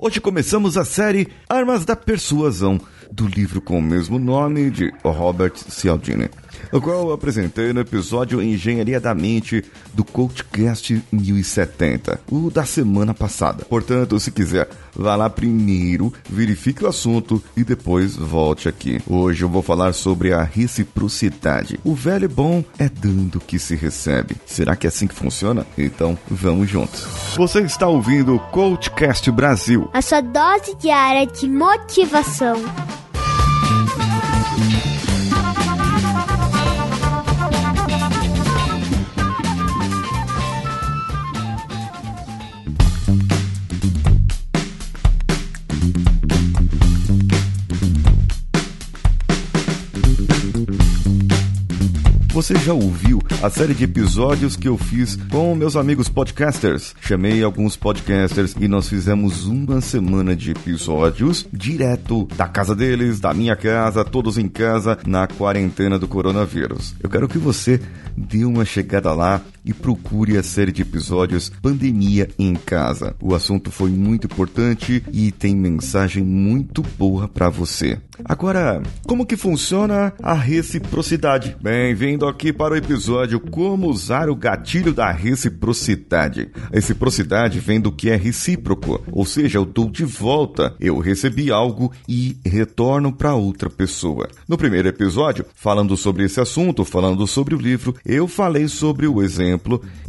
Hoje começamos a série Armas da Persuasão, do livro com o mesmo nome de Robert Cialdini o qual eu apresentei no episódio Engenharia da Mente do CoachCast 1070, o da semana passada. Portanto, se quiser, vá lá primeiro, verifique o assunto e depois volte aqui. Hoje eu vou falar sobre a reciprocidade. O velho bom é dando que se recebe. Será que é assim que funciona? Então, vamos juntos. Você está ouvindo o CoachCast Brasil. A sua dose diária de motivação. Você já ouviu a série de episódios que eu fiz com meus amigos podcasters? Chamei alguns podcasters e nós fizemos uma semana de episódios direto da casa deles, da minha casa, todos em casa, na quarentena do coronavírus. Eu quero que você dê uma chegada lá e procure a série de episódios Pandemia em Casa. O assunto foi muito importante e tem mensagem muito boa para você. Agora, como que funciona a reciprocidade? Bem-vindo aqui para o episódio Como usar o gatilho da reciprocidade. A reciprocidade vem do que é recíproco, ou seja, eu dou de volta, eu recebi algo e retorno para outra pessoa. No primeiro episódio, falando sobre esse assunto, falando sobre o livro, eu falei sobre o exemplo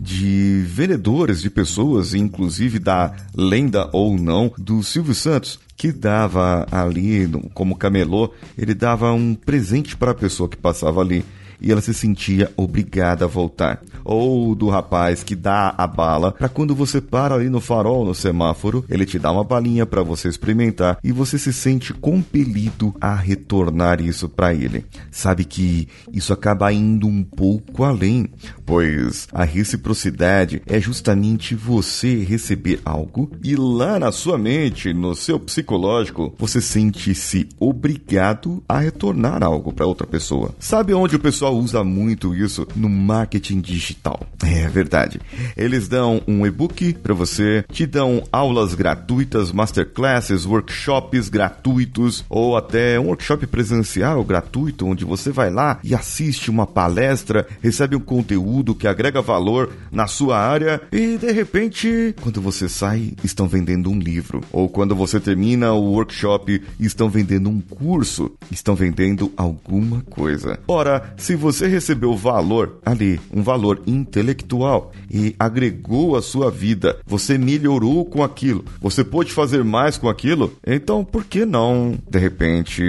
de vendedores de pessoas, inclusive da lenda ou não do Silvio Santos, que dava ali, como camelô, ele dava um presente para a pessoa que passava ali e ela se sentia obrigada a voltar. Ou do rapaz que dá a bala para quando você para ali no farol, no semáforo, ele te dá uma balinha para você experimentar e você se sente compelido a retornar isso para ele. Sabe que isso acaba indo um pouco além, pois a reciprocidade é justamente você receber algo e lá na sua mente, no seu psicológico, você sente-se obrigado a retornar algo para outra pessoa. Sabe onde o pessoal usa muito isso no marketing digital. É verdade. Eles dão um e-book para você, te dão aulas gratuitas, masterclasses, workshops gratuitos ou até um workshop presencial gratuito onde você vai lá e assiste uma palestra, recebe um conteúdo que agrega valor na sua área e de repente, quando você sai, estão vendendo um livro ou quando você termina o workshop, estão vendendo um curso, estão vendendo alguma coisa. Ora, se você recebeu valor ali, um valor intelectual e agregou a sua vida, você melhorou com aquilo, você pode fazer mais com aquilo, então por que não, de repente,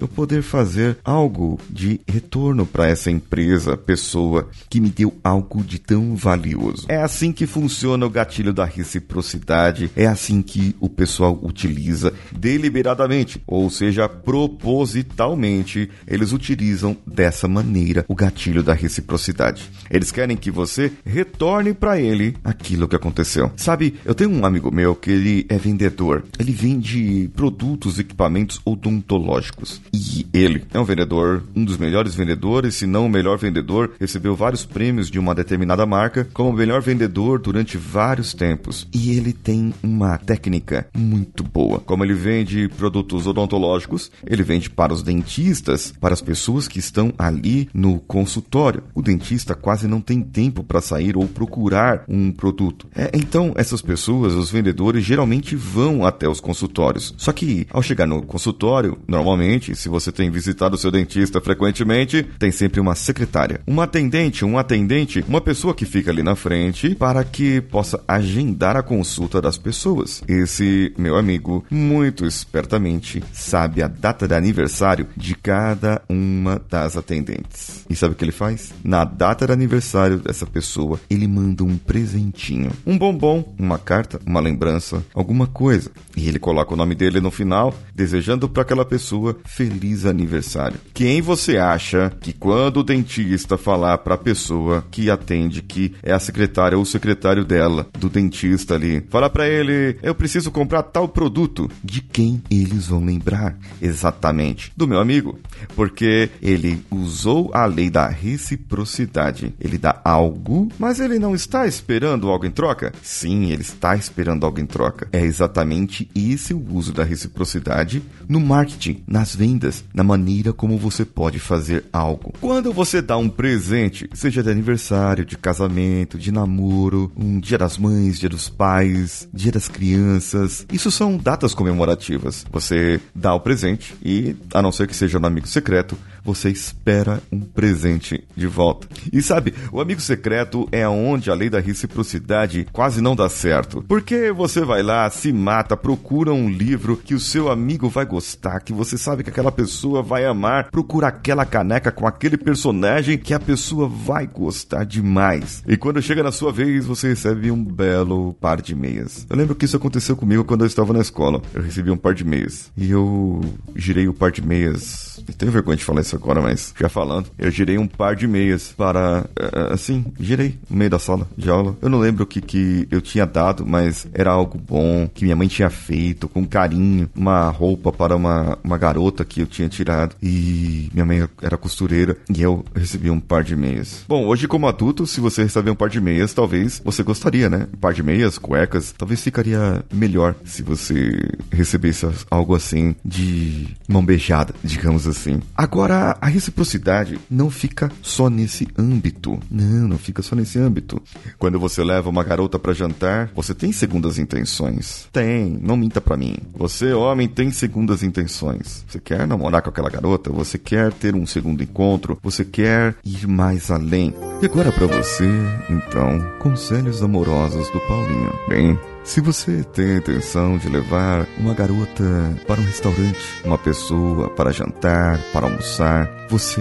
eu poder fazer algo de retorno para essa empresa, pessoa que me deu algo de tão valioso. É assim que funciona o gatilho da reciprocidade, é assim que o pessoal utiliza deliberadamente, ou seja, propositalmente, eles utilizam dessa maneira o gatilho da reciprocidade. Eles querem que você retorne para ele aquilo que aconteceu. Sabe, eu tenho um amigo meu que ele é vendedor. Ele vende produtos, equipamentos odontológicos. E ele é um vendedor, um dos melhores vendedores, se não o melhor vendedor, recebeu vários prêmios de uma determinada marca como o melhor vendedor durante vários tempos. E ele tem uma técnica muito boa. Como ele vende produtos odontológicos, ele vende para os dentistas, para as pessoas que estão ali no consultório. O dentista quase não tem tempo para sair ou procurar um produto. É, então, essas pessoas, os vendedores, geralmente vão até os consultórios. Só que ao chegar no consultório, normalmente, se você tem visitado o seu dentista frequentemente, tem sempre uma secretária, uma atendente, um atendente, uma pessoa que fica ali na frente para que possa agendar a consulta das pessoas. Esse meu amigo, muito espertamente, sabe a data de aniversário de cada uma das atendentes. E sabe o que ele faz? Na data de aniversário dessa pessoa, ele manda um presentinho, um bombom, uma carta, uma lembrança, alguma coisa. E ele coloca o nome dele no final, desejando para aquela pessoa feliz aniversário. Quem você acha que quando o dentista falar para a pessoa que atende que é a secretária ou o secretário dela, do dentista ali, falar para ele, eu preciso comprar tal produto, de quem eles vão lembrar? Exatamente, do meu amigo, porque ele usou usou a lei da reciprocidade. Ele dá algo, mas ele não está esperando algo em troca? Sim, ele está esperando algo em troca. É exatamente esse o uso da reciprocidade no marketing, nas vendas, na maneira como você pode fazer algo. Quando você dá um presente, seja de aniversário, de casamento, de namoro, um dia das mães, dia dos pais, dia das crianças, isso são datas comemorativas. Você dá o presente e, a não ser que seja um amigo secreto, você espera um presente de volta. E sabe, o amigo secreto é onde a lei da reciprocidade quase não dá certo. Porque você vai lá, se mata, procura um livro que o seu amigo vai gostar, que você sabe que aquela pessoa vai amar, procura aquela caneca com aquele personagem que a pessoa vai gostar demais. E quando chega na sua vez, você recebe um belo par de meias. Eu lembro que isso aconteceu comigo quando eu estava na escola. Eu recebi um par de meias. E eu girei o par de meias. Eu tenho vergonha de falar isso agora, mas já falando, eu girei um par de meias para, uh, assim, girei no meio da sala de aula. Eu não lembro o que, que eu tinha dado, mas era algo bom, que minha mãe tinha feito, com carinho, uma roupa para uma, uma garota que eu tinha tirado. E minha mãe era costureira e eu recebi um par de meias. Bom, hoje como adulto, se você receber um par de meias, talvez você gostaria, né? Um par de meias, cuecas, talvez ficaria melhor se você recebesse algo assim de mão beijada, digamos assim. Agora, a, reciprocidade não fica só nesse âmbito. Não, não fica só nesse âmbito. Quando você leva uma garota para jantar, você tem segundas intenções? Tem, não minta para mim. Você, homem, tem segundas intenções. Você quer namorar com aquela garota? Você quer ter um segundo encontro? Você quer ir mais além? E agora para você, então, conselhos amorosos do Paulinho. Bem, se você tem a intenção de levar uma garota para um restaurante, uma pessoa para jantar, para almoçar, você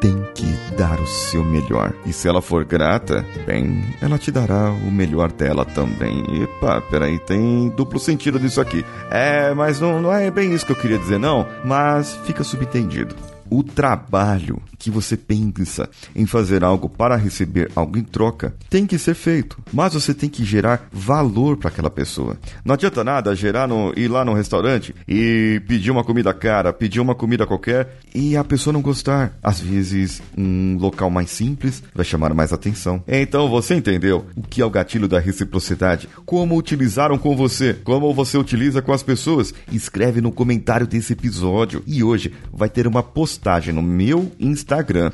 tem que dar o seu melhor. E se ela for grata, bem, ela te dará o melhor dela também. Epa, peraí, tem duplo sentido nisso aqui. É, mas não, não é bem isso que eu queria dizer, não. Mas fica subentendido o trabalho que você pensa em fazer algo para receber algo em troca tem que ser feito, mas você tem que gerar valor para aquela pessoa. Não adianta nada gerar no, ir lá no restaurante e pedir uma comida cara, pedir uma comida qualquer e a pessoa não gostar. Às vezes, um local mais simples vai chamar mais atenção. Então, você entendeu o que é o gatilho da reciprocidade? Como utilizaram com você? Como você utiliza com as pessoas? Escreve no comentário desse episódio. E hoje vai ter uma postagem postagem no meu Instagram,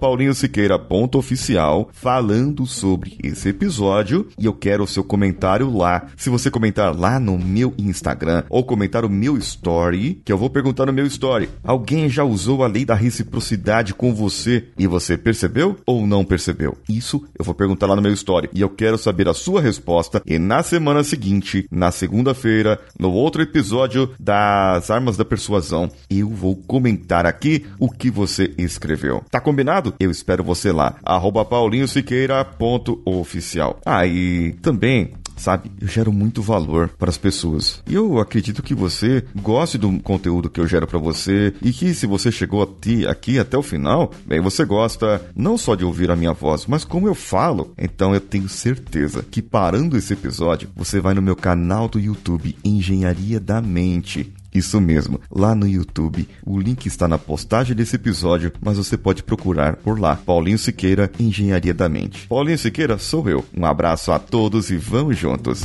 paulinhosiqueira.oficial, falando sobre esse episódio e eu quero o seu comentário lá. Se você comentar lá no meu Instagram ou comentar o meu story, que eu vou perguntar no meu story, alguém já usou a lei da reciprocidade com você e você percebeu ou não percebeu? Isso eu vou perguntar lá no meu story e eu quero saber a sua resposta e na semana seguinte, na segunda-feira, no outro episódio das Armas da Persuasão, eu vou comentar aqui o que você escreveu. Tá combinado? Eu espero você lá. Arroba paulinhosiqueira.oficial. Ah, e também sabe? Eu gero muito valor para as pessoas. E eu acredito que você goste do conteúdo que eu gero para você e que se você chegou aqui, aqui até o final, bem, você gosta não só de ouvir a minha voz, mas como eu falo. Então eu tenho certeza que parando esse episódio, você vai no meu canal do YouTube Engenharia da Mente isso mesmo, lá no YouTube. O link está na postagem desse episódio, mas você pode procurar por lá. Paulinho Siqueira, Engenharia da Mente. Paulinho Siqueira sou eu. Um abraço a todos e vamos juntos.